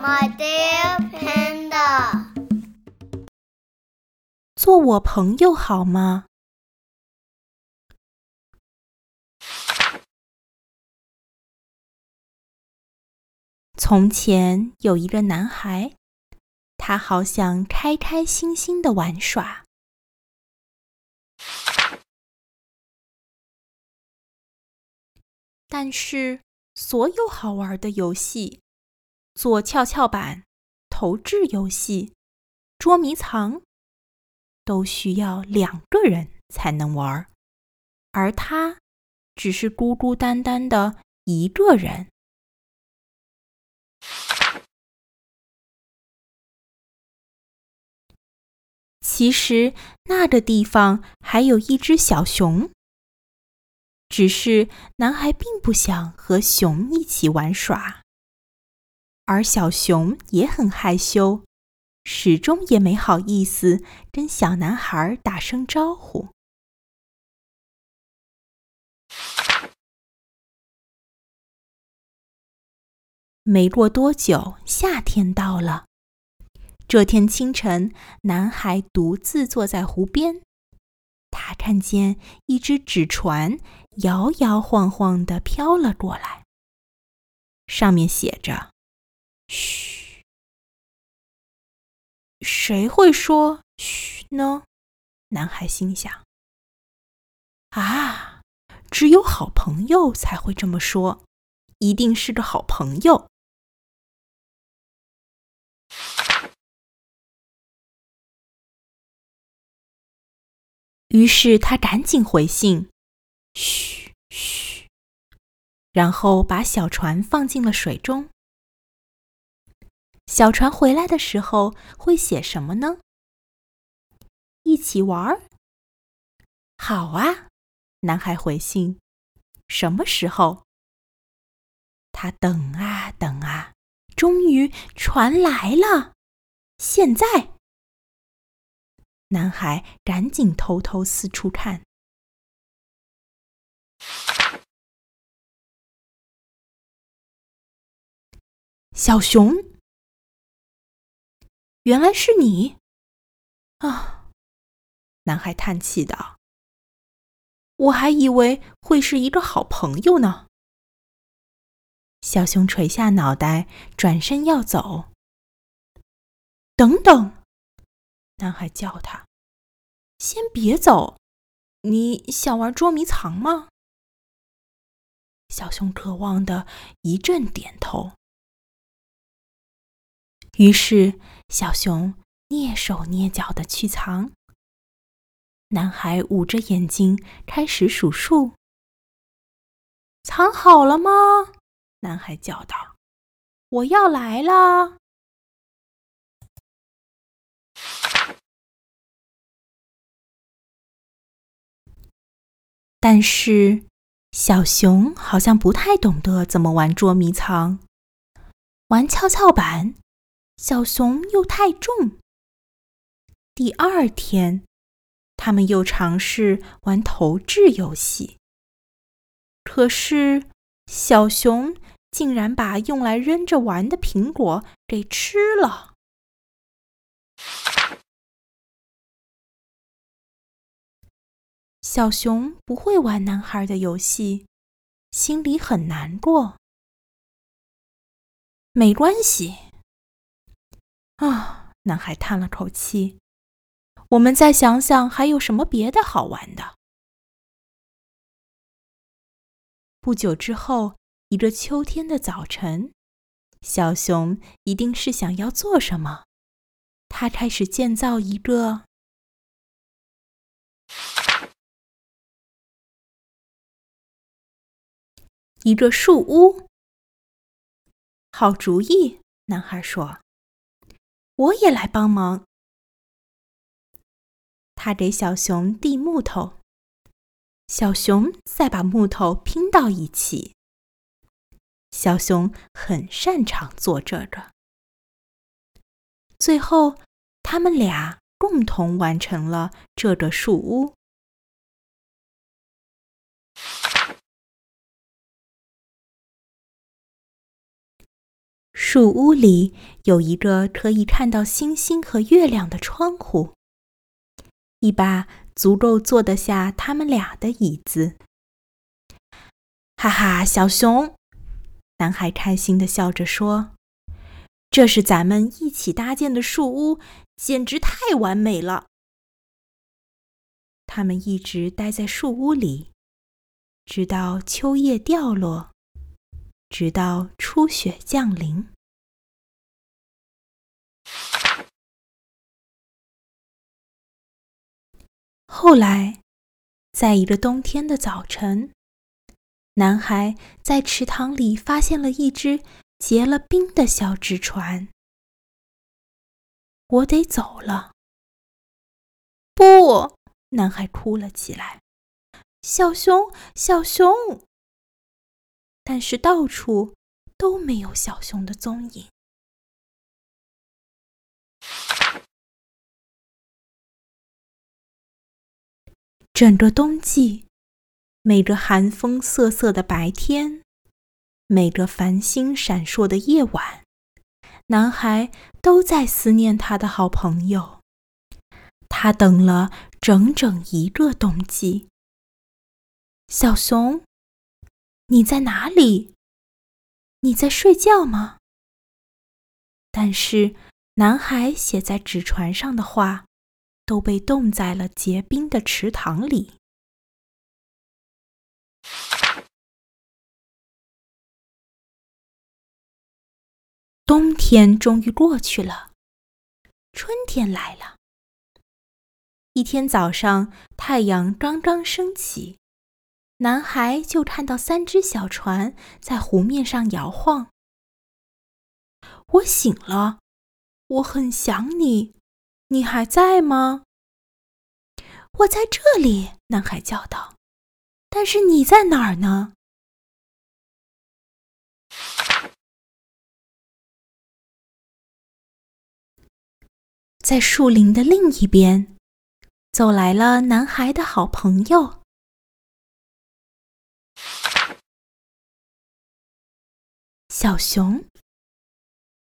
My dear panda，做我朋友好吗？从前有一个男孩，他好想开开心心的玩耍，但是所有好玩的游戏，做跷跷板、投掷游戏、捉迷藏，都需要两个人才能玩儿，而他只是孤孤单单的一个人。其实那个地方还有一只小熊，只是男孩并不想和熊一起玩耍，而小熊也很害羞，始终也没好意思跟小男孩打声招呼。没过多久，夏天到了。这天清晨，男孩独自坐在湖边，他看见一只纸船摇摇晃晃地飘了过来，上面写着：“嘘。”谁会说“嘘”呢？男孩心想：“啊，只有好朋友才会这么说，一定是个好朋友。”于是他赶紧回信：“嘘嘘。”然后把小船放进了水中。小船回来的时候会写什么呢？一起玩儿。好啊，男孩回信：“什么时候？”他等啊等啊，终于船来了。现在。男孩赶紧偷偷四处看，小熊，原来是你啊！男孩叹气道：“我还以为会是一个好朋友呢。”小熊垂下脑袋，转身要走。等等。男孩叫他：“先别走，你想玩捉迷藏吗？”小熊渴望的一阵点头。于是，小熊蹑手蹑脚的去藏。男孩捂着眼睛开始数数。藏好了吗？男孩叫道：“我要来啦！”但是，小熊好像不太懂得怎么玩捉迷藏，玩跷跷板，小熊又太重。第二天，他们又尝试玩投掷游戏，可是小熊竟然把用来扔着玩的苹果给吃了。小熊不会玩男孩的游戏，心里很难过。没关系，啊，男孩叹了口气。我们再想想还有什么别的好玩的。不久之后，一个秋天的早晨，小熊一定是想要做什么，他开始建造一个。一个树屋，好主意！男孩说：“我也来帮忙。”他给小熊递木头，小熊再把木头拼到一起。小熊很擅长做这个，最后他们俩共同完成了这个树屋。树屋里有一个可以看到星星和月亮的窗户，一把足够坐得下他们俩的椅子。哈哈，小熊，男孩开心的笑着说：“这是咱们一起搭建的树屋，简直太完美了。”他们一直待在树屋里，直到秋叶掉落。直到初雪降临。后来，在一个冬天的早晨，男孩在池塘里发现了一只结了冰的小纸船。我得走了。不，男孩哭了起来。小熊，小熊。但是到处都没有小熊的踪影。整个冬季，每个寒风瑟瑟的白天，每个繁星闪烁的夜晚，男孩都在思念他的好朋友。他等了整整一个冬季。小熊。你在哪里？你在睡觉吗？但是，男孩写在纸船上的话，都被冻在了结冰的池塘里。冬天终于过去了，春天来了。一天早上，太阳刚刚升起。男孩就看到三只小船在湖面上摇晃。我醒了，我很想你，你还在吗？我在这里，男孩叫道。但是你在哪儿呢？在树林的另一边，走来了男孩的好朋友。小熊，